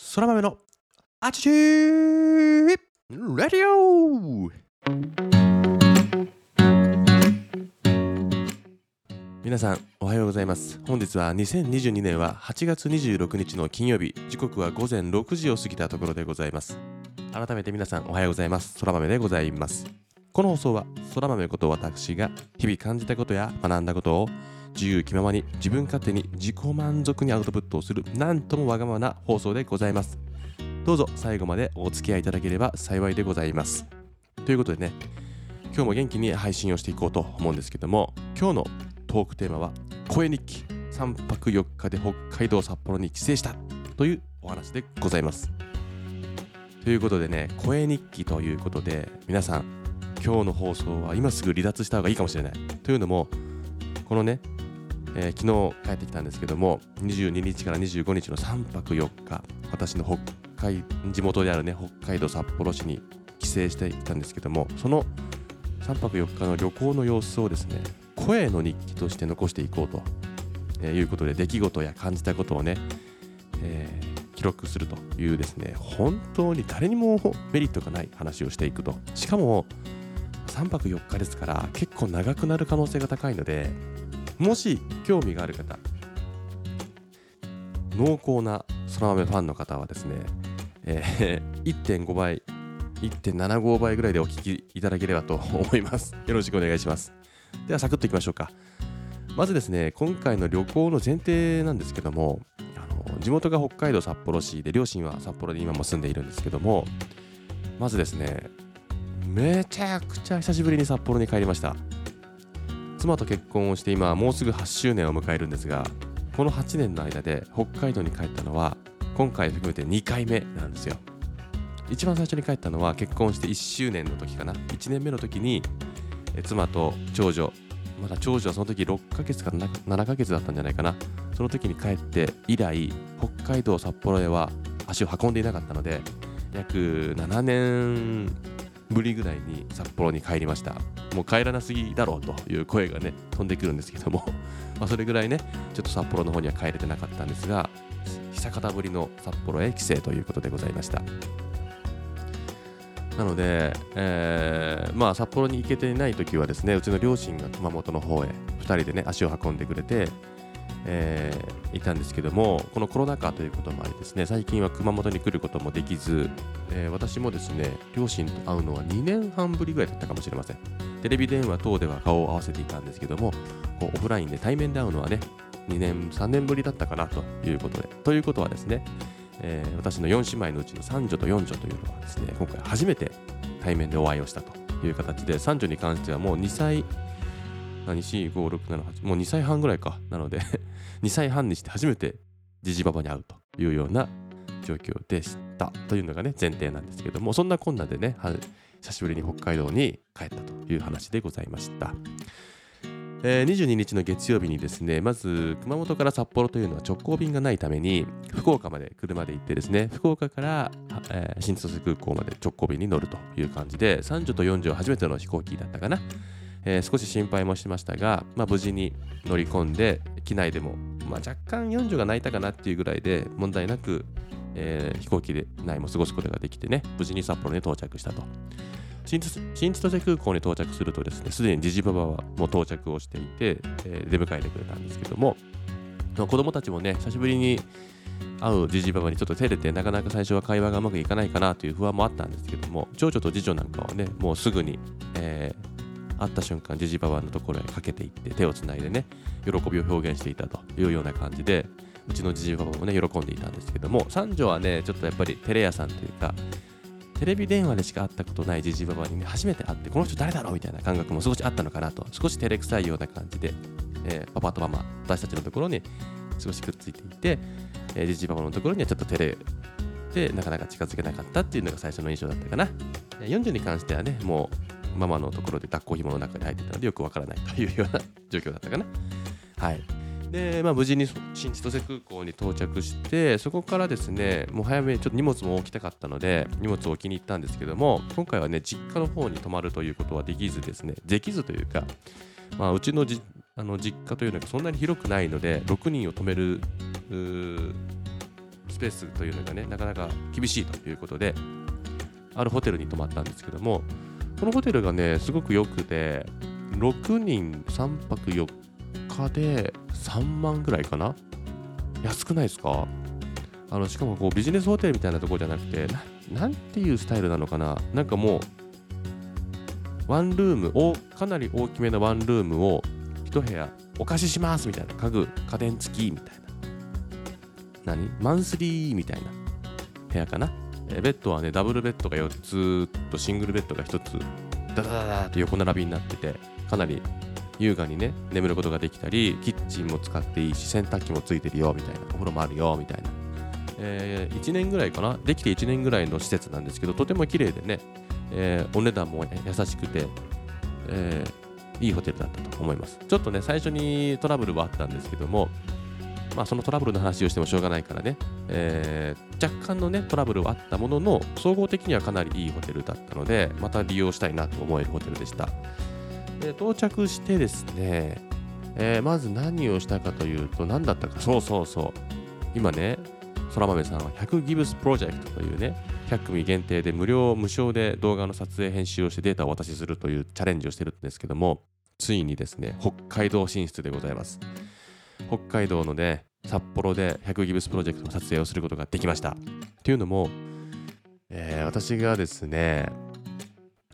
そら豆のあちちーレディオ皆さんおはようございます。本日は2022年は8月26日の金曜日。時刻は午前6時を過ぎたところでございます。改めて皆さんおはようございます。そら豆でございます。この放送はそら豆こと私が日々感じたことや学んだことを自由気ままに自分勝手に自己満足にアウトプットをするなんともわがままな放送でございます。どうぞ最後までお付き合いいただければ幸いでございます。ということでね今日も元気に配信をしていこうと思うんですけども今日のトークテーマは声日記。3泊4日で北海道札幌に帰省したというお話でございます。ということでね声日記ということで皆さん今日の放送は今すぐ離脱した方がいいかもしれない。というのもこのねえー、昨日帰ってきたんですけども22日から25日の3泊4日私の北海地元であるね北海道札幌市に帰省してきたんですけどもその3泊4日の旅行の様子をですね声の日記として残していこうと、えー、いうことで出来事や感じたことをね、えー、記録するというですね本当に誰にもメリットがない話をしていくと。しかも3泊4日ですから結構長くなる可能性が高いのでもし興味がある方濃厚なそら豆ファンの方はですね、えー、1.5倍1.75倍ぐらいでお聞きいただければと思います。よろしくお願いします。ではサクッといきましょうか。まずですね今回の旅行の前提なんですけどもあの地元が北海道札幌市で両親は札幌で今も住んでいるんですけどもまずですねめちゃくちゃ久しぶりに札幌に帰りました。妻と結婚をして今もうすぐ8周年を迎えるんですがこの8年の間で北海道に帰ったのは今回含めて2回目なんですよ。一番最初に帰ったのは結婚して1周年の時かな。1年目の時に妻と長女まだ長女はその時6ヶ月から7ヶ月だったんじゃないかな。その時に帰って以来北海道札幌へは足を運んでいなかったので約7年ぶりぐらいに札幌に帰りました。もう帰らなすぎだろうという声がね飛んでくるんですけども。まそれぐらいねちょっと札幌の方には帰れてなかったんですが久方ぶりの札幌へ帰省ということでございました。なので、えー、まあ札幌に行けていない時はですねうちの両親が熊本の方へ2人でね足を運んでくれてえー、いたんですけどもこのコロナ禍ということもありですね最近は熊本に来ることもできず、えー、私もですね両親と会うのは2年半ぶりぐらいだったかもしれません。テレビ電話等では顔を合わせていたんですけどもこうオフラインで対面で会うのはね2年3年ぶりだったかなということで。ということはですね、えー、私の4姉妹のうちの三女と四女というのはですね今回初めて対面でお会いをしたという形で三女に関してはもう2歳何4 5 6 7 8もう2歳半ぐらいかなので2歳半にして初めてじじばばに会うというような状況でしたというのがね前提なんですけどもそんなこんなでね久しぶりに北海道に帰ったという話でございました。えー、22日の月曜日にですねまず熊本から札幌というのは直行便がないために福岡まで車で行ってですね福岡から、えー、新千歳空港まで直行便に乗るという感じで三女と四女は初めての飛行機だったかなえー、少し心配もしましたが、まあ、無事に乗り込んで機内でも、まあ、若干40が泣いたかなっていうぐらいで問題なく、えー、飛行機で内も過ごすことができてね無事に札幌に到着したと。新千歳空港に到着するとですねすでにジジババはもう到着をしていて、えー、出迎えてくれたんですけども子供たちもね久しぶりに会うじじばばにちょっと照れてなかなか最初は会話がうまくいかないかなという不安もあったんですけども長女と次女なんかはねもうすぐに、えー、会った瞬間ジジババのところへかけていって手をつないでね喜びを表現していたというような感じでうちのジジババもね喜んでいたんですけども三女はねちょっとやっぱりテレ屋さんというかテレビ電話でしか会ったことないジジババに、ね、初めて会ってこの人誰だろうみたいな感覚も少しあったのかなと少し照れくさいような感じで、えー、パパとママ私たちのところに少しくっついていて、えー、ジジババのところにはちょっと照れてなかなか近づけなかったっていうのが最初の印象だったかな。40に関してはねもうママのところで抱っこ紐の中に入ってたのでよくわからないというような状況だったかな。はい。で、まあ、無事に新千歳空港に到着してそこからですねもう早めにちょっと荷物も置きたかったので荷物を置きに行ったんですけども今回はね実家の方に泊まるということはできずですねできずというか、まあ、うちのじあの実家というのがそんなに広くないので6人を泊めるスペースというのがねなかなか厳しいということであるホテルに泊まったんですけどもこのホテルがねすごく良くて6人3泊4日で3万ぐらいかな？安くないですか？あのしかもこうビジネスホテルみたいなとこじゃなくてなんていうスタイルなのかな？なんかもうワンルームをかなり大きめのワンルームを1部屋お貸ししますみたいな。家具家電付きみたいな。何？マンスリーみたいな部屋かな？えベッドはねダブルベッドが4つとシングルベッドが1つダダダダと横並びになっててかなり優雅にね眠ることができたりキッチンも使っていいし洗濯機もついてるよみたいなお風呂もあるよみたいな、えー、1年ぐらいかな？できて1年ぐらいの施設なんですけどとても綺麗でね、えー、お値段も優しくて、えー、いいホテルだったと思います。ちょっとね最初にトラブルはあったんですけどもまあ、そのトラブルの話をしてもしょうがないからね、えー、若干のねトラブルはあったものの総合的にはかなりいいホテルだったのでまた利用したいなと思えるホテルでした。で到着してですね、えー、まず何をしたかというと何だったか。そうそうそう。今ねそら豆さんは100ギブスプロジェクトというね100組限定で無料無償で動画の撮影編集をしてデータをお渡しするというチャレンジをしてるんですけどもついにですね北海道進出でございます。北海道のね札幌で100ギブスプロジェクトの撮影をすることができました。というのも、えー、私がですね、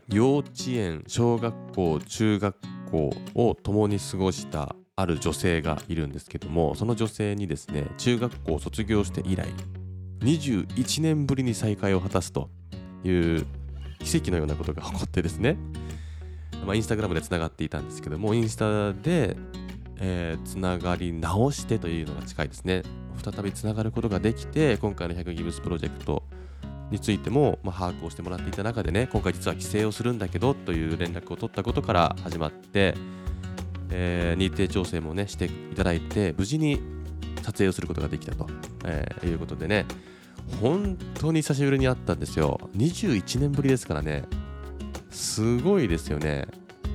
幼稚園、小学校、中学校を共に過ごしたある女性がいるんですけども、その女性にですね、中学校を卒業して以来、21年ぶりに再会を果たすという奇跡のようなことが起こってですね、まあ、インスタグラムでつながっていたんですけども、インスタでえー、つながり直してというのが近いですね。再びつながることができて、今回の100ギブスプロジェクトについても、まあ、把握をしてもらっていた中でね、今回実は帰省をするんだけどという連絡を取ったことから始まって、えー、日程調整もね、していただいて、無事に撮影をすることができたと、えー、いうことでね、本当に久しぶりに会ったんですよ。21年ぶりですからね、すごいですよね。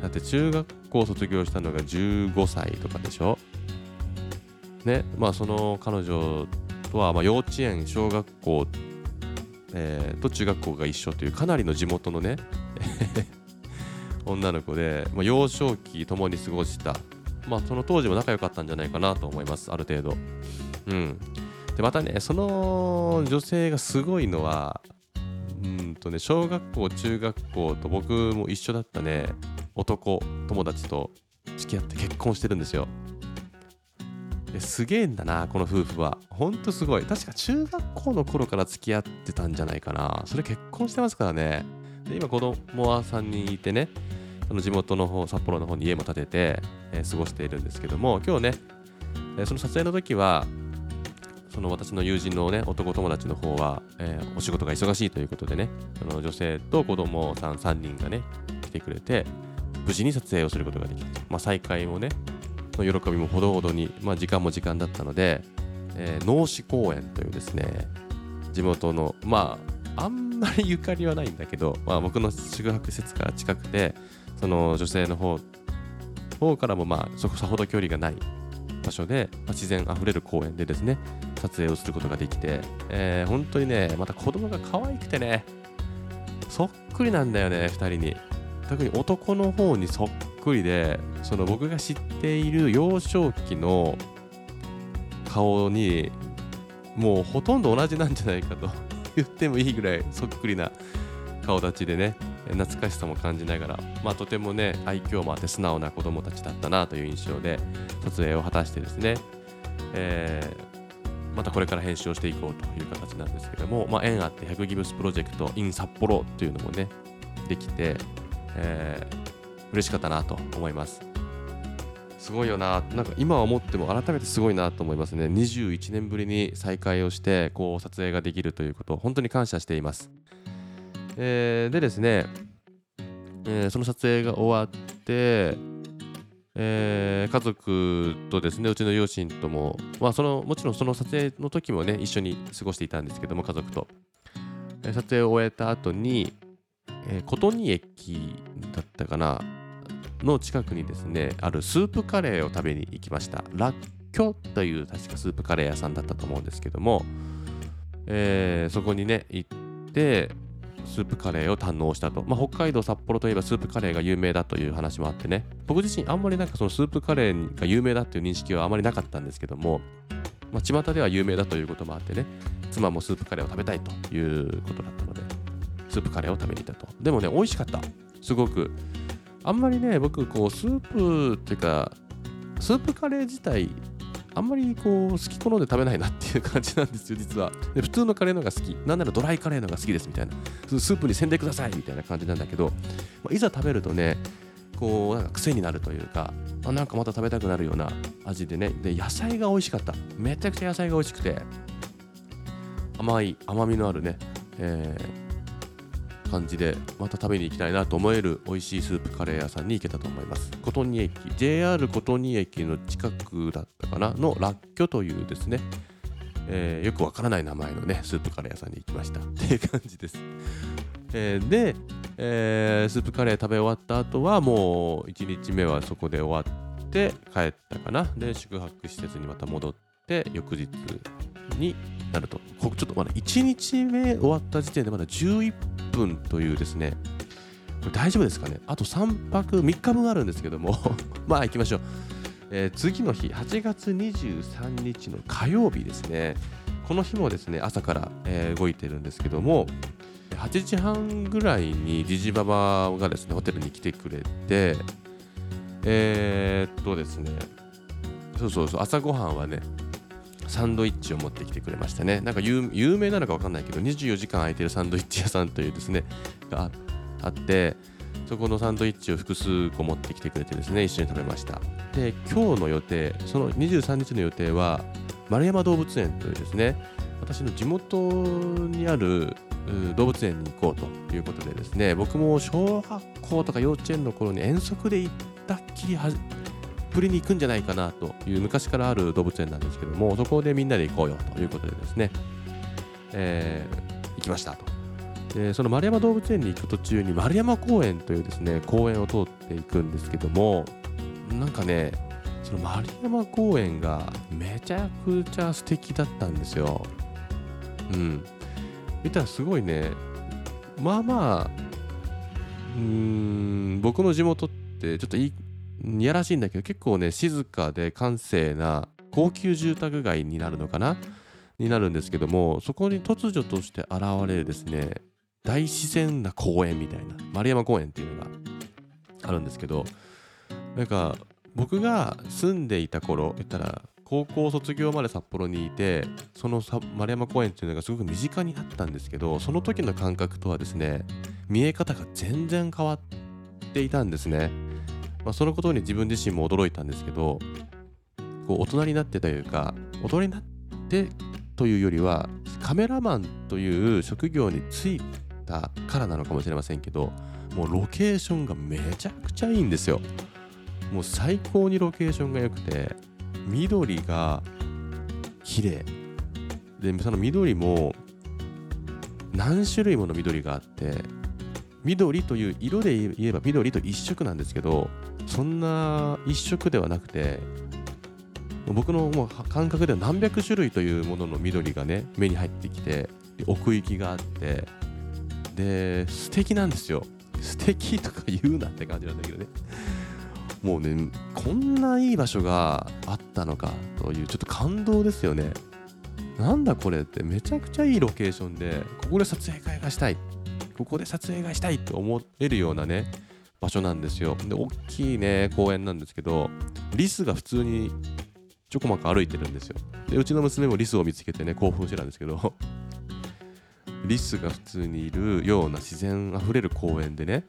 だって中学校卒業したのが15歳とかでしょ？ねまあその彼女とはま幼稚園小学校、えー、と中学校が一緒というかなりの地元のね 女の子で、まあ、幼少期共に過ごした。まあその当時も仲良かったんじゃないかなと思いますある程度。うん。でまたねその女性がすごいのはうんとね小学校中学校と僕も一緒だったね。男友達と付き合って結婚してるんですよ。すげえんだなこの夫婦は。ほんとすごい。確か中学校の頃から付き合ってたんじゃないかな。それ結婚してますからね。で今子供は3人いてねその地元の方札幌の方に家も建てて、えー、過ごしているんですけども今日ね、えー、その撮影の時はその私の友人のね男友達の方は、えー、お仕事が忙しいということでねその女性と子供さん3人がね来てくれて無事に撮影をすることができた。まあ、再開もね、の喜びもほどほどに、まあ、時間も時間だったので、えー、農師公園というですね、地元の、まあ、あんまりゆかりはないんだけど、まあ、僕の宿泊施設から近くて、その女性の方方からも、まあ、そこさほど距離がない場所で、まあ、自然あふれる公園でですね、撮影をすることができて、えー、本当にね、また子供が可愛くてね、そっくりなんだよね、2人に。特に男の方にそっくりでその僕が知っている幼少期の顔にもうほとんど同じなんじゃないかと 言ってもいいぐらいそっくりな顔立ちでね懐かしさも感じながら、まあ、とてもね愛嬌もあって素直な子供たちだったなという印象で撮影を果たしてですね、えー、またこれから編集をしていこうという形なんですけども、まあ、縁あって100ギブスプロジェクト in 札幌というのもねできて、えー、嬉しかったなと思います。すごいよな、なんか今思っても改めてすごいなと思いますね。21年ぶりに再会をして、こう撮影ができるということ、本当に感謝しています。えー、でですね、えー、その撮影が終わって、えー、家族とですね、うちの両親とも、まあ、そのもちろんその撮影の時もね、一緒に過ごしていたんですけども、家族と。え撮影を終えた後に、えー、琴仁駅だったかなの近くにですねあるスープカレーを食べに行きました。ラッキョという確かスープカレー屋さんだったと思うんですけどもえー、そこにね行ってスープカレーを堪能したと、まあ、北海道札幌といえばスープカレーが有名だという話もあってね。僕自身あんまりなんかそのスープカレーが有名だっていう認識はあまりなかったんですけども、まあ、巷では有名だということもあってね妻もスープカレーを食べたいということだったのでスープカレーを食べに行ったと。でもね美味しかった。すごく。あんまりね僕こうスープっていうかスープカレー自体あんまりこう好き好んで食べないなっていう感じなんですよ実は。で普通のカレーのが好き。なんならドライカレーのが好きですみたいな。スープにせんでくださいみたいな感じなんだけど、まあ、いざ食べるとねこうなんか癖になるというかあなんかまた食べたくなるような味でね。で野菜が美味しかった。めちゃくちゃ野菜が美味しくて。甘い甘みのあるね、えー感じでまた食べに行きたいなと思える美味しいスープカレー屋さんに行けたと思います。琴仁駅 JR 琴仁駅の近くだったかな？のラッキョというですね、えー、よくわからない名前のねスープカレー屋さんに行きました。っていう感じです、えー、で、えー、スープカレー食べ終わった後はもう1日目はそこで終わって帰ったかな？で宿泊施設にまた戻って翌日になると。ちょっとまだ1日目終わった時点でまだ11分というですね。これ大丈夫ですかね？あと3泊3日分あるんですけども。まあ行きましょう、えー、次の日8月23日の火曜日ですね。この日もですね朝から、えー、動いてるんですけども8時半ぐらいにジジババがですねホテルに来てくれてえー、っとですねそうそうそう朝ごはんはねサンドイッチを持ってきてくれましたね。なんか有名なのか分かんないけど、24時間空いてるサンドイッチ屋さんというですね、があって、そこのサンドイッチを複数個持ってきてくれてですね、一緒に食べました。で、今日の予定、その23日の予定は、丸山動物園というですね、私の地元にある動物園に行こうということでですね、僕も小学校とか幼稚園の頃に遠足で行ったっきりプリに行くんじゃないかなという昔からある動物園なんですけどもそこでみんなで行こうよということでですね、えー、行きましたと。でその丸山動物園に行く途中に丸山公園というですね公園を通っていくんですけどもなんかねその丸山公園がめちゃくちゃ素敵だったんですよ。うん。見たらすごいねまあまあうん僕の地元ってちょっといいいやらしいんだけど結構ね静かで閑静な高級住宅街になるのかな？になるんですけどもそこに突如として現れるですね大自然な公園みたいな丸山公園っていうのがあるんですけどなんか僕が住んでいた頃言ったら高校卒業まで札幌にいてその丸山公園っていうのがすごく身近にあったんですけどその時の感覚とはですね見え方が全然変わっていたんですね。まあ、そのことに自分自身も驚いたんですけどこう大人になってというか大人になってというよりはカメラマンという職業に就いたからなのかもしれませんけどもうロケーションがめちゃくちゃいいんですよ。もう最高にロケーションが良くて緑が綺麗。でその緑も何種類もの緑があって緑という色で言えば緑と一色なんですけどそんな一色ではなくて僕のもう感覚では何百種類というものの緑がね目に入ってきて奥行きがあってで素敵なんですよ。素敵とか言うなって感じなんだけどね。もうねこんないい場所があったのかというちょっと感動ですよね。なんだこれってめちゃくちゃいいロケーションでここで撮影会がしたい。ここで撮影がしたいと思えるようなね場所なんですよ。で大きいね公園なんですけどリスが普通にちょこまか歩いてるんですよ。でうちの娘もリスを見つけてね興奮してたんですけど リスが普通にいるような自然あふれる公園でね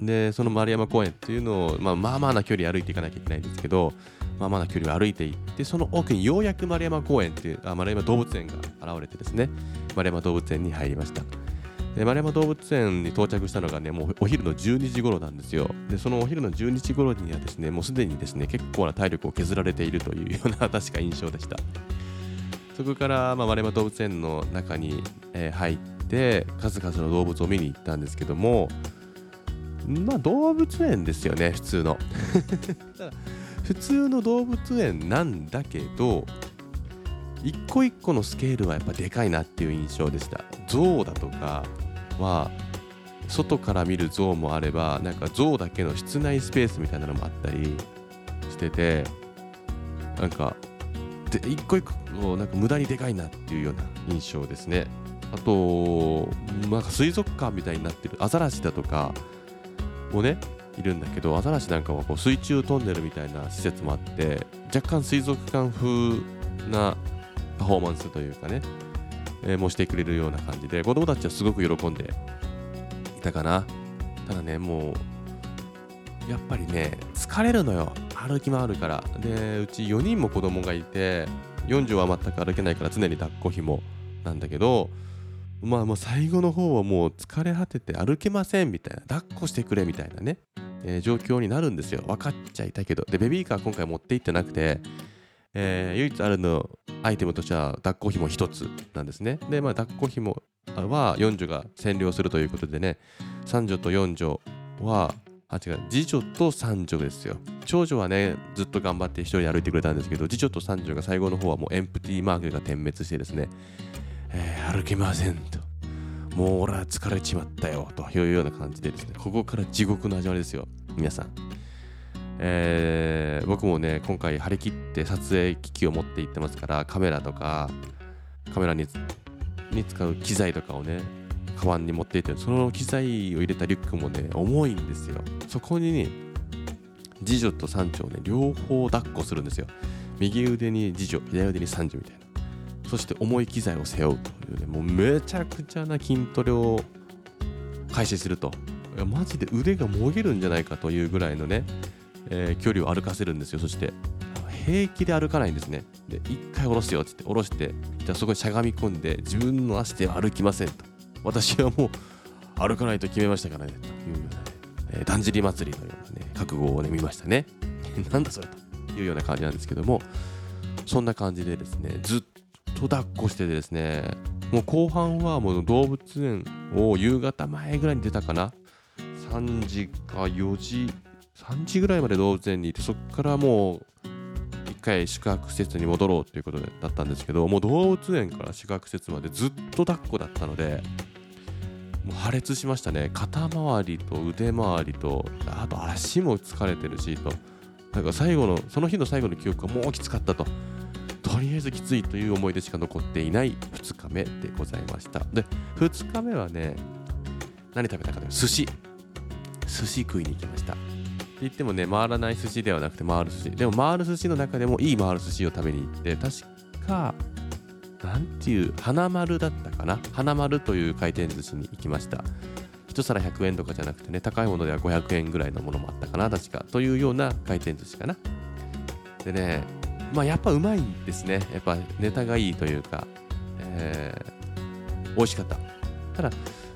でその丸山公園っていうのを、まあ、まあまあな距離歩いていかなきゃいけないんですけどまあまあな距離を歩いていってその奥にようやく丸山公園っていうあ丸山動物園が現れてですね丸山動物園に入りました。で丸山動物園に到着したのがね、もうお昼の12時頃なんですよ。で、そのお昼の12時頃にはですね、もうすでにですね、結構な体力を削られているというような 確か印象でした。そこから、まあ、丸山動物園の中に、えー、入って、数々の動物を見に行ったんですけども、まあ動物園ですよね、普通の。普通の動物園なんだけど、一個一個のスケールはやっぱでかいなっていう印象でした象だとかは外から見る像もあればなんか像だけの室内スペースみたいなのもあったりしててなんかで一個一個なんか無駄にでかいなっていうような印象ですね。あとなんか水族館みたいになってるアザラシだとかもねいるんだけどアザラシなんかはこう水中トンネルみたいな施設もあって若干水族館風なパフォーマンスというかね、えー、もしてくれるような感じで子供たちはすごく喜んでいたかな。ただねもうやっぱりね疲れるのよ。歩き回るから。でうち4人も子供がいて40は全く歩けないから常に抱っこひもなんだけどまあもう最後の方はもう疲れ果てて歩けませんみたいな。抱っこしてくれみたいなね、えー、状況になるんですよ。分かっちゃいたけど。でベビーカー今回持って行ってなくてえー、唯一あるのアイテムとしては抱っこ紐1つなんですね。で、まあ、抱っこ紐は4女が占領するということでね、3女と4女は、あ、違う、次女と三女ですよ。長女はね、ずっと頑張って一人で歩いてくれたんですけど、次女と三女が最後の方はもうエンプティーマークが点滅してですね、えー、歩けませんと。もう俺は疲れちまったよというような感じでですね、ここから地獄の味わいですよ、皆さん。えー、僕もね今回張り切って撮影機器を持って行ってますからカメラとかカメラに使う機材とかをねカバンに持っていってその機材を入れたリュックもね重いんですよ。そこにね次女と三女をね両方抱っこするんですよ。右腕に次女左腕に三女みたいな。そして重い機材を背負うというねもうめちゃくちゃな筋トレを開始すると。いやマジで腕がもげるんじゃないかというぐらいのねえー、距離を歩かせるんですよ。そして平気で歩かないんですね。で一回下ろすよって言って下ろしてじゃあそこにしゃがみ込んで自分の足で歩きませんと。私はもう歩かないと決めましたからね。というようなね、えー、だんじり祭りのようなね覚悟をね見ましたね。なんだそれというような感じなんですけどもそんな感じでですねずっと抱っこしててですねもう後半はもう動物園を夕方前ぐらいに出たかな。3時か4時3時ぐらいまで動物園にいてそこからもう一回宿泊施設に戻ろうということだったんですけどもう動物園から宿泊施設までずっと抱っこだったのでもう破裂しましたね。肩周りと腕周りとあと足も疲れてるしと。なんか最後のその日の最後の記憶がもうきつかったと。とりあえずきついという思い出しか残っていない2日目でございました。で2日目はね何食べたかというと寿司。寿司食いに行きました。言ってもね、回らない寿司ではなくて回る寿司。でも回る寿司の中でもいい回る寿司を食べに行って、確か、なんていう、花丸だったかな？花丸という回転寿司に行きました。1皿100円とかじゃなくてね、高いものでは500円ぐらいのものもあったかな、確か。というような回転寿司かな。でね、まあやっぱうまいですね。やっぱネタがいいというか、えー、美味しかった。ただ、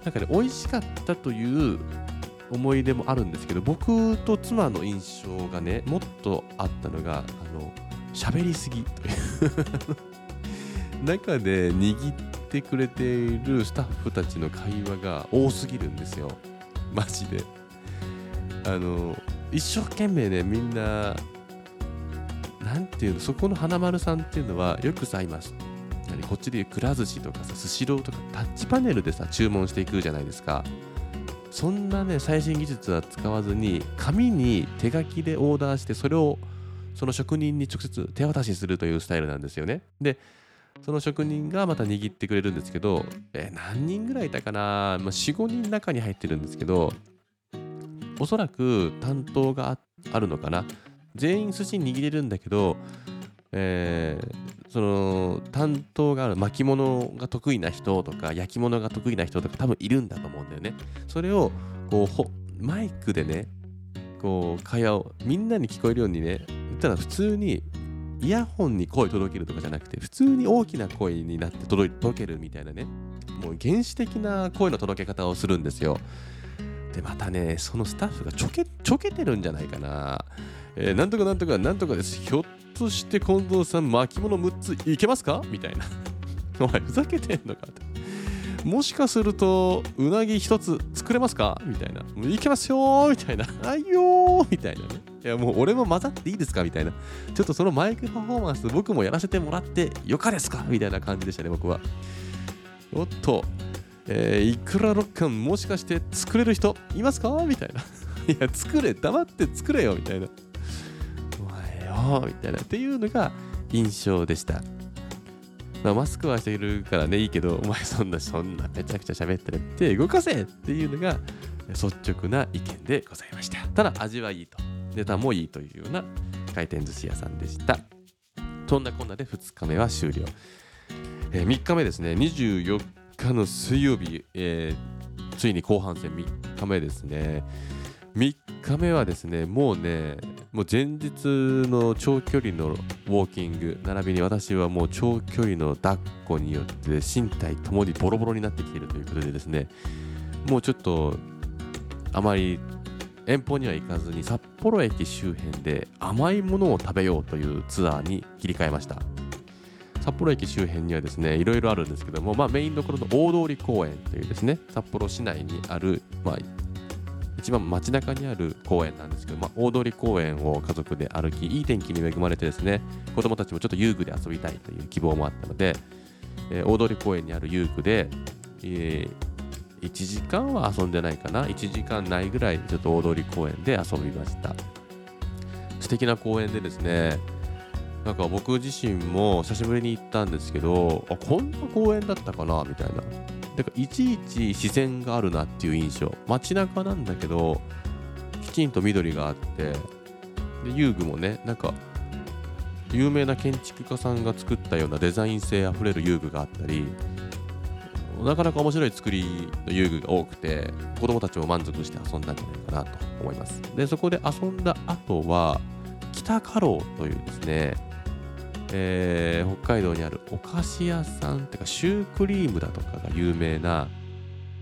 なんかね、美味しかったという思い出もあるんですけど僕と妻の印象がねもっとあったのがあの喋りすぎという。中で握ってくれているスタッフたちの会話が多すぎるんですよ。マジで。あの一生懸命ねみんななんていうのそこの花丸さんっていうのはよくさ今こっちでいうくら寿司とかさスシローとかタッチパネルでさ注文していくじゃないですか。そんなね最新技術は使わずに紙に手書きでオーダーしてそれをその職人に直接手渡しするというスタイルなんですよね。でその職人がまた握ってくれるんですけど、えー、何人ぐらいいたかな、まあ、45人中に入ってるんですけどおそらく担当があるのかな？全員寿司握れるんだけどえー、その担当がある巻物が得意な人とか焼き物が得意な人とか多分いるんだと思うんだよね。それをこうマイクでねこう会話をみんなに聞こえるようにね言ったら普通にイヤホンに声届けるとかじゃなくて普通に大きな声になって届けるみたいなねもう原始的な声の届け方をするんですよ。でまたねそのスタッフがちょけちょけてるんじゃないかな。えー、なんとかなんとかなんとかです。ひょっとして近藤さん巻物6ついけますか？みたいな。お前ふざけてんのか？って。もしかするとうなぎ1つ作れますか？みたいな。いけますよみたいな。あいよみたいなね。いやもう俺も混ざっていいですか？みたいな。ちょっとそのマイクパフォーマンス僕もやらせてもらってよかですか？みたいな感じでしたね、僕は。おっと、えー、いくらロッカンもしかして作れる人いますか？みたいな。いや、作れ、黙って作れよみたいな。お前よみたいな。っていうのが印象でした。まあ、マスクはしてるからね、いいけど、お前そんな、そんなめちゃくちゃ喋ってるって動かせっていうのが率直な意見でございました。ただ、味はいいと。ネタもいいというような回転寿司屋さんでした。そんなこんなで2日目は終了。えー、3日目ですね、24日の水曜日、えー、ついに後半戦3日目ですね。3日目はですね、もうね、もう前日の長距離のウォーキング、並びに私はもう長距離の抱っこによって身体ともにボロボロになってきているということでですね、もうちょっとあまり遠方には行かずに札幌駅周辺で甘いものを食べようというツアーに切り替えました。札幌駅周辺にはですねいろいろあるんですけども、まあ、メインどころの大通公園というですね札幌市内にある、まあ、一番街中にある公園なんですけど、まあ、大通公園を家族で歩きいい天気に恵まれてですね子供たちもちょっと遊具で遊びたいという希望もあったので、えー、大通公園にある遊具で、えー1時間は遊んでないかな1時間ないぐらいちょっと大通公園で遊びました。素敵な公園でですねなんか僕自身も久しぶりに行ったんですけどあこんな公園だったかなみたいな。だからいちいち自然があるなっていう印象。街中なんだけどきちんと緑があってで遊具もねなんか有名な建築家さんが作ったようなデザイン性あふれる遊具があったりなかなか面白い作りの遊具が多くて子供たちも満足して遊んだんじゃないかなと思います。でそこで遊んだ後は北家老というですね、えー、北海道にあるお菓子屋さんっていうかシュークリームだとかが有名な、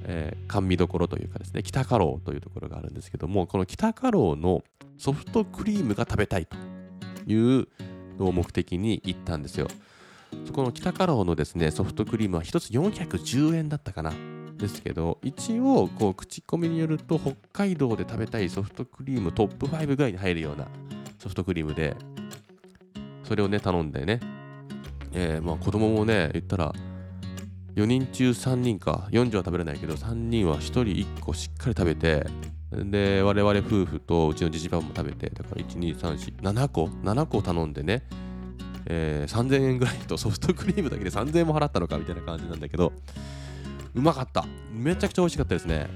えー、甘味どころというかですね北家老というところがあるんですけどもこの北家老のソフトクリームが食べたいというのを目的に行ったんですよそこの北カロのですね、ソフトクリームは1つ410円だったかな。ですけど、一応、こう、口コミによると、北海道で食べたいソフトクリームトップ5ぐらいに入るようなソフトクリームで、それをね、頼んでね、えー、まあ子供もね、言ったら、4人中3人か、40は食べれないけど、3人は1人1個しっかり食べて、で、我々夫婦とうちのじじばも食べて、だから1、2、3、4、7個 ?7 個頼んでね、えー、3000円ぐらいと ソフトクリームだけで3000円も払ったのかみたいな感じなんだけど、うまかった。めちゃくちゃ美味しかったですね。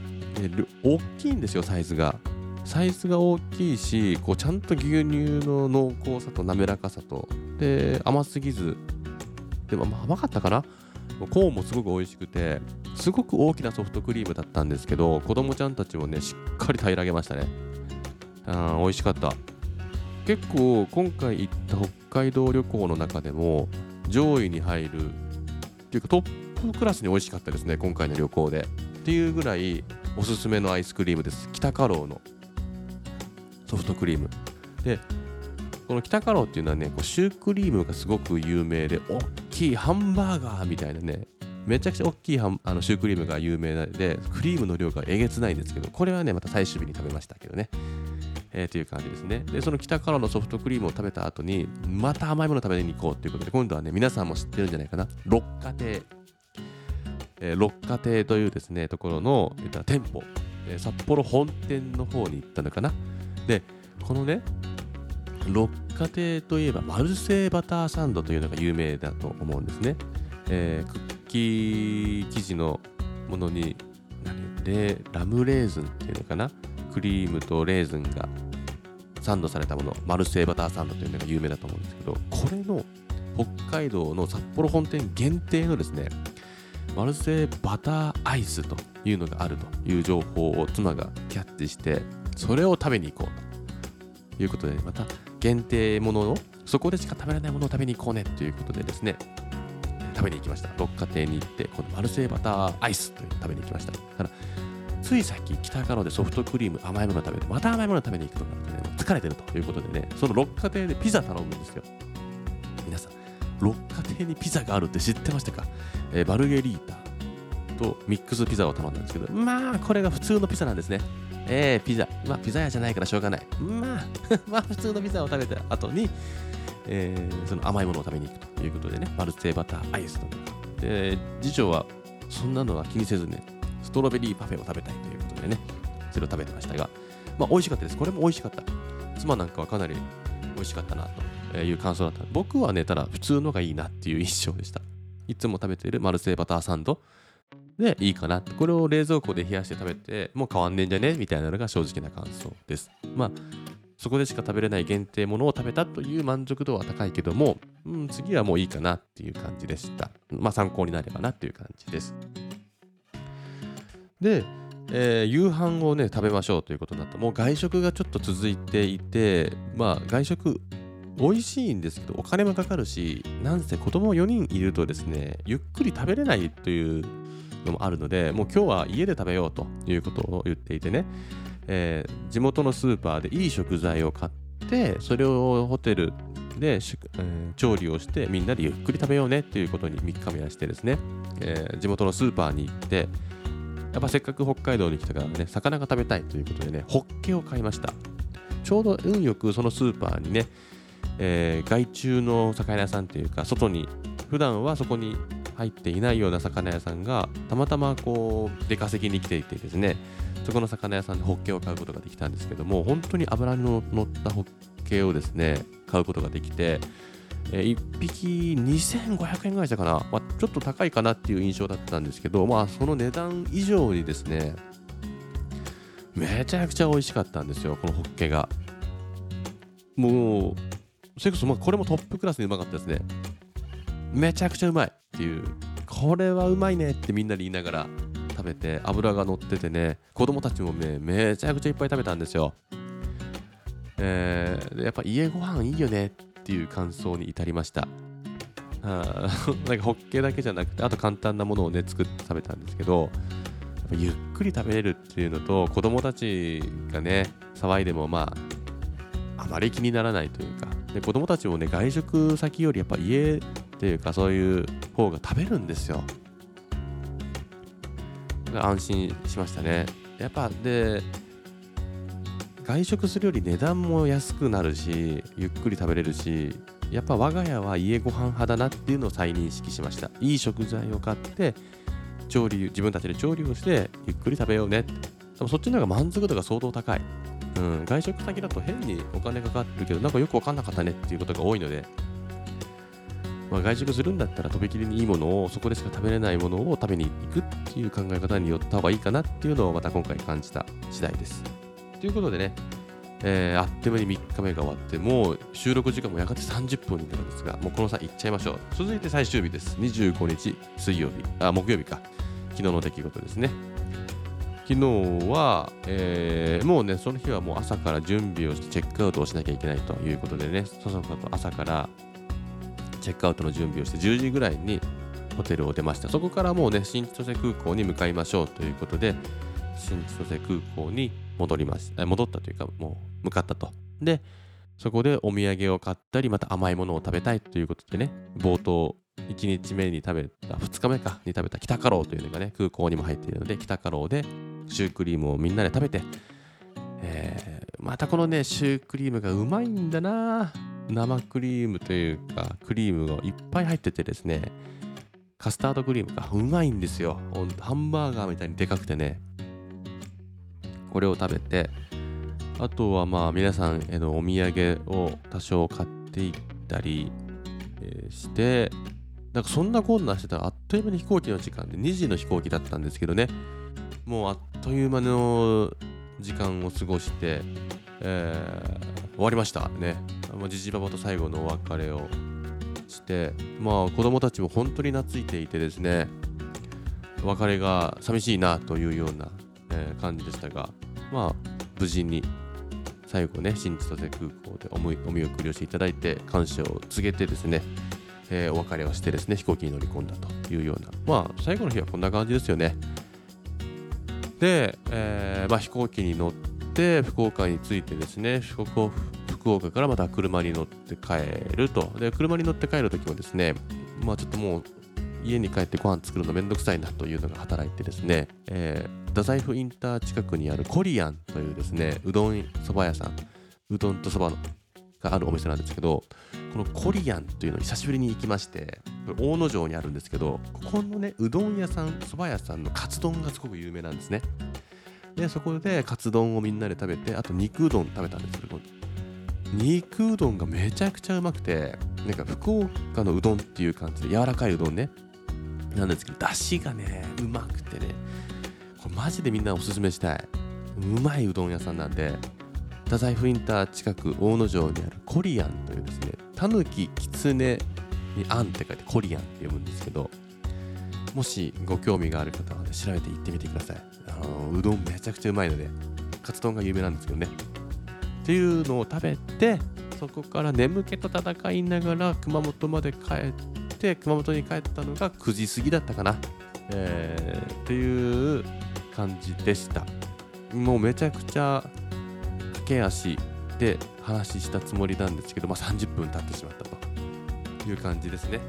えー、大きいんですよ、サイズが。サイズが大きいし、こうちゃんと牛乳の濃厚さと滑らかさと、で、甘すぎず、でも、甘かったかな？コーンもすごく美味しくて、すごく大きなソフトクリームだったんですけど、子供ちゃんたちもね、しっかり平らげましたね。あ美味しかった。結構今回行った北海道旅行の中でも上位に入るっていうかトップクラスに美味しかったですね今回の旅行で。っていうぐらいおすすめのアイスクリームです。北家老の。ソフトクリームでこの北家老っていうのはねこうシュークリームがすごく有名で大きいハンバーガーみたいなねめちゃくちゃ大きいハンあのシュークリームが有名なのでクリームの量がえげつないんですけどこれはねまた最終日に食べましたけどねえー、という感じですね。で、その北からのソフトクリームを食べた後に、また甘いもの食べに行こうということで、今度はね、皆さんも知ってるんじゃないかな。六花亭。えー、六花亭というですね、ところの、えー、店舗、えー、札幌本店の方に行ったのかな。で、このね、六花亭といえば、マルセイバターサンドというのが有名だと思うんですね。えー、クッキー生地のものに、何でラムレーズンっていうのかな。クリームとレーズンがサンドされたもの、マルセイバターサンドというのが有名だと思うんですけど、これの北海道の札幌本店限定のですね、マルセイバターアイスというのがあるという情報を妻がキャッチして、それを食べに行こうということで、また限定ものを、そこでしか食べられないものを食べに行こうねということでですね、食べに行きました。六花亭に行って、このマルセイバターアイスというのを食べに行きました。だからついさっき北カロでソフトクリーム甘いもの食べてまた甘いもの食べに行くとなるとね疲れてるということでねその六花亭でピザ頼むんですよ皆さん六花亭にピザがあるって知ってましたか、えー、バルゲリータとミックスピザを頼んだんですけどまあこれが普通のピザなんですねえー、ピザ。まあ、ピザ屋じゃないからしょうがない。まあ、まあ、普通のピザを食べた後に、えー、その甘いものを食べに行くということでね、マルセイバターアイスとか。で、次長は、そんなのは気にせずね、ストロベリーパフェを食べたいということでね、それを食べてましたが、まあ、美味しかったです。これも美味しかった。妻なんかはかなり美味しかったなという感想だった。僕はね、ただ普通のがいいなっていう印象でした。いつも食べているマルセイバターサンドでいいかなこれを冷蔵庫で冷やして食べてもう変わんねえんじゃねみたいなのが正直な感想です。まあそこでしか食べれない限定ものを食べたという満足度は高いけども、うん、次はもういいかなっていう感じでした。まあ参考になればなっていう感じです。で、えー、夕飯をね食べましょうということになった。もう外食がちょっと続いていてまあ外食美味しいんですけどお金もかかるしなんせ子供4人いるとですねゆっくり食べれないというのもあるのでもう今日は家で食べようということを言っていてね、えー、地元のスーパーでいい食材を買ってそれをホテルで、えー、調理をしてみんなでゆっくり食べようねっていうことに3日目はしてですね、えー、地元のスーパーに行ってやっぱせっかく北海道に来たからね魚が食べたいということでねホッケを買いました。ちょうど運よくそのスーパーにね、えー、外注の魚屋さんというか外に普段はそこに入っていないような魚屋さんがたまたまこう出稼ぎに来ていてですねそこの魚屋さんでホッケを買うことができたんですけども本当に脂の乗ったホッケをですね買うことができて、えー、1匹2500円ぐらいしたかな、まあ、ちょっと高いかなっていう印象だったんですけどまあその値段以上にですねめちゃくちゃ美味しかったんですよこのホッケが。もうそれこそまあこれもトップクラスでうまかったですね。めちゃくちゃうまいっていう。これはうまいねってみんなで言いながら食べて脂が乗っててね。子供たちもねめちゃくちゃいっぱい食べたんですよ。えー、やっぱ家ご飯いいよねっていう感想に至りました。あ なんかホッケーだけじゃなくてあと簡単なものをね作って食べたんですけどゆっくり食べれるっていうのと子供たちがね騒いでもまああまり気にならないというかで子供たちもね外食先よりやっぱ家っていうかそういう方が食べるんですよ。安心しましたね。やっぱで外食するより値段も安くなるしゆっくり食べれるしやっぱ我が家は家ご飯派だなっていうのを再認識しました。いい食材を買って調理自分たちで調理をしてゆっくり食べようね。でもそっちの方が満足度が相当高い、うん、外食先だと変にお金かかってるけどなんかよく分かんなかったねっていうことが多いのでまあ、外食するんだったらとびきりにいいものをそこでしか食べれないものを食べに行くっていう考え方によった方がいいかなっていうのをまた今回感じた次第です。ということでね、えー、あっという間に3日目が終わってもう収録時間もやがて30分になるんですがもうこの際行っちゃいましょう。続いて最終日です。25日水曜日。あ木曜日か。昨日の出来事ですね。昨日は、えー、もうねその日はもう朝から準備をしてチェックアウトをしなきゃいけないということでねそそかと朝からチェックアウトの準備をして10時ぐらいにホテルを出ました。そこからもうね新千歳空港に向かいましょうということで新千歳空港に戻りまし戻ったというかもう向かったと。でそこでお土産を買ったりまた甘いものを食べたいということでね冒頭1日目に食べた2日目かに食べた北カローというのがね空港にも入っているので北カローでシュークリームをみんなで食べて、えー、またこのねシュークリームがうまいんだな。生クリームというかクリームがいっぱい入っててですね。カスタードクリームがうまいんですよ。ハンバーガーみたいにでかくてね。これを食べて。あとはまあ皆さんへのお土産を多少買っていったり、えして。なんかそんなこんなしてたらあっという間に飛行機の時間で2時の飛行機だったんですけどね。もうあっという間の時間を過ごして、えー、終わりました。ね。じじばばと最後のお別れをしてまあ子供たちも本当に懐いていてですね別れが寂しいなというような、えー、感じでしたがまあ無事に最後ね新千歳空港でお見送りをしていただいて感謝を告げてですね、えー、お別れをしてですね飛行機に乗り込んだというようなまあ最後の日はこんな感じですよね。で、えーまあ、飛行機に乗って福岡に着いてですね福岡からまた車に乗って帰ると。で車に乗って帰るときもですねまあちょっともう家に帰ってご飯作るのめんどくさいなというのが働いてですね、えー、太宰府インター近くにあるコリアンというですねうどんそば屋さんうどんとそばがあるお店なんですけどこのコリアンというのに久しぶりに行きまして大野城にあるんですけどここのねうどん屋さんそば屋さんのカツ丼がすごく有名なんですね。でそこでカツ丼をみんなで食べてあと肉うどん食べたんですけど肉うどんがめちゃくちゃうまくてなんか福岡のうどんっていう感じで柔らかいうどんね。なんですけどだしがねうまくてね。これマジでみんなおすすめしたい。うまいうどん屋さんなんで太宰府インター近く大野城にあるコリアンというですねたぬききつねにあん。って書いてコリアンって読むんですけどもしご興味がある方は、ね、調べて行ってみてください。あのうどんめちゃくちゃうまいのでカツ丼が有名なんですけどね。っていうのを食べてそこから眠気と戦いながら熊本まで帰って熊本に帰ったのが9時過ぎだったかな、えー、っていう感じでした。もうめちゃくちゃ駆け足で話したつもりなんですけど、まあ、30分経ってしまったという感じですね。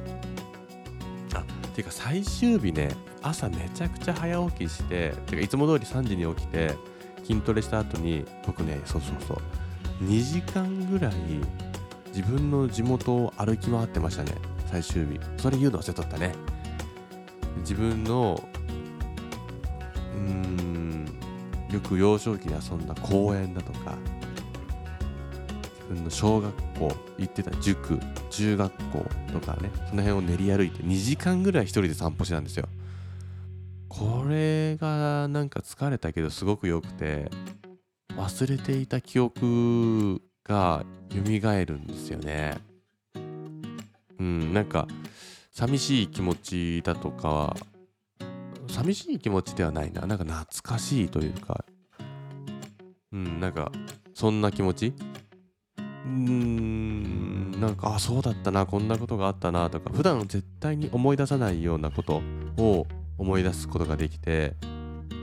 あていうか最終日ね朝めちゃくちゃ早起きしててかいつも通り3時に起きて筋トレした後に僕ねそうそうそう2時間ぐらい自分の地元を歩き回ってましたね最終日それ言うの忘れとったね自分のうーんよく幼少期に遊んだ公園だとかの小学校行ってた塾中学校とかねその辺を練り歩いて2時間ぐらい一人で散歩してたんですよ。これがなんか疲れたけどすごく良くて忘れていた記憶が蘇るんですよね。うんなんか寂しい気持ちだとかは寂しい気持ちではないな。なんか懐かしいというか、うん、なんか、そんな気持ち？うーん、なんか、あ、そうだったな、こんなことがあったなとか、普段絶対に思い出さないようなことを思い出すことができて、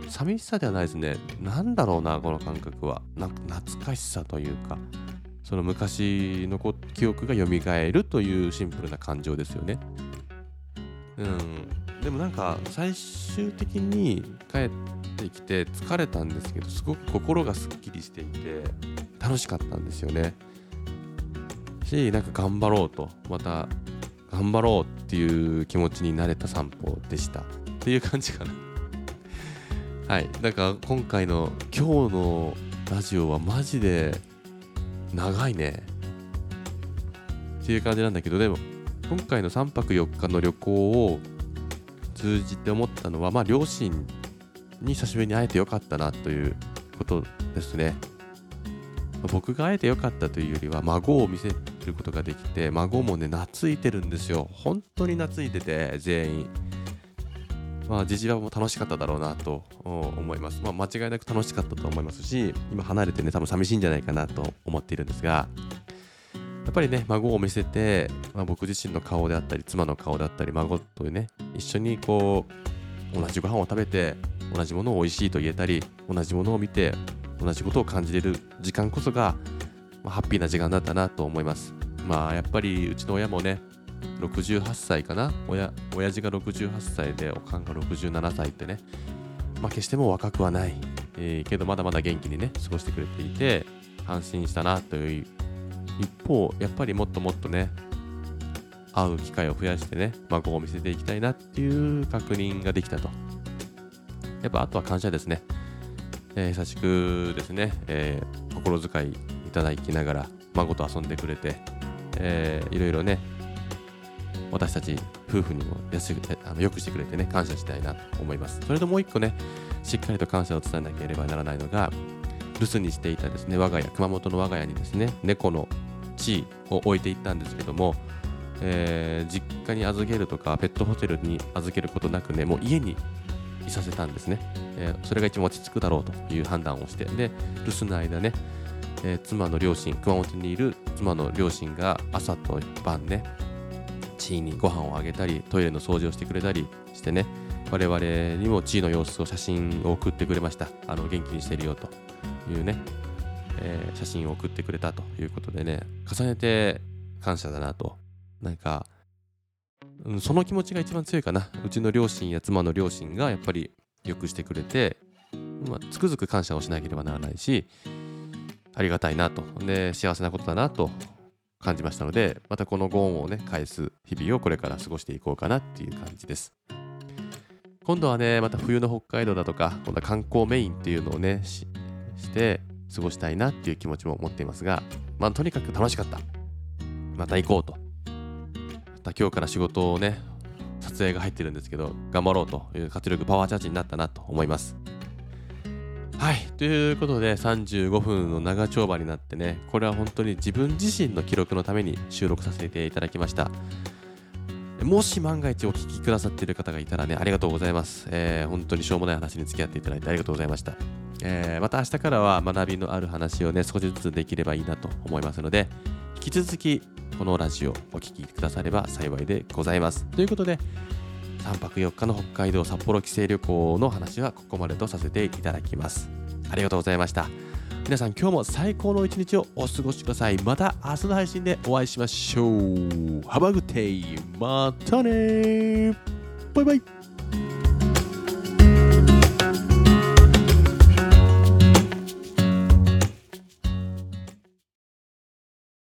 寂しさではないですね。なんだろうな、この感覚は。なんか懐かしさというか、その昔の記憶が蘇るというシンプルな感情ですよね。うん。でもなんか最終的に帰ってきて疲れたんですけどすごく心がすっきりしていて楽しかったんですよねしなんか頑張ろうとまた頑張ろうっていう気持ちになれた散歩でした。っていう感じかな。はい。だか今回の今日のラジオはマジで長いね。っていう感じなんだけどでも今回の3泊4日の旅行を通じて思ったのは、まあ、両親に久しぶりに会えてよかったなということですね。僕が会えてよかったというよりは孫を見せることができて孫もね懐いてるんですよ。本当に懐いてて全員。まあじわも楽しかっただろうなと思います。まあ間違いなく楽しかったと思いますし今離れてね多分寂しいんじゃないかなと思っているんですがやっぱりね、孫を見せて、まあ、僕自身の顔であったり、妻の顔であったり、孫とね、一緒にこう、同じご飯を食べて、同じものを美味しいと言えたり、同じものを見て、同じことを感じれる時間こそが、まあ、ハッピーな時間だったなと思います。まあ、やっぱりうちの親もね、68歳かな？親親父が68歳でおかんが67歳ってね、まあ、決しても若くはない、えー、けどまだまだ元気にね過ごしてくれていて安心したなという。一方やっぱりもっともっとね会う機会を増やしてね孫を見せていきたいなっていう確認ができたと。やっぱあとは感謝ですね、えー、優しくですね、えー、心遣いただきながら孫と遊んでくれて、えー、いろいろね私たち夫婦にもやすあのよくしてくれてね感謝したいなと思います。それともう一個ねしっかりと感謝を伝えなければならないのが留守にしていたですね我が家熊本の我が家にですね猫の地位を置いていったんですけども、えー、実家に預けるとかペットホテルに預けることなくねもう家にいさせたんですね、えー、それが一番落ち着くだろうという判断をしてで留守の間ね、えー、妻の両親熊本にいる妻の両親が朝と晩ね地位にご飯をあげたりトイレの掃除をしてくれたりしてね我々にも地位の様子を写真を送ってくれましたあの元気にしてるよというねえー、写真を送ってくれたということでね、重ねて感謝だなと。なんか、うん、その気持ちが一番強いかなうちの両親や妻の両親がやっぱりよくしてくれて、まあ、つくづく感謝をしなければならないしありがたいなと。で幸せなことだなと感じましたのでまたこのご恩をね返す日々をこれから過ごしていこうかなっていう感じです。今度はねまた冬の北海道だとか今度は観光メインっていうのをねして過ごしたいなっていう気持ちも持っていますがまあとにかく楽しかった。また行こうと。また今日から仕事をね撮影が入ってるんですけど頑張ろうという活力パワーチャージになったなと思います。はい。ということで35分の長丁場になってねこれは本当に自分自身の記録のために収録させていただきました。もし万が一お聞きくださっている方がいたらねありがとうございます、えー、本当にしょうもない話に付き合っていただいてありがとうございました、えー、また明日からは学びのある話をね少しずつできればいいなと思いますので引き続きこのラジオお聴きくだされば幸いでございます。ということで3泊4日の北海道札幌帰省旅行の話はここまでとさせていただきます。ありがとうございました。皆さん今日も最高の一日をお過ごしください。また明日の配信でお会いしましょう。Have a good day またねバイバイ。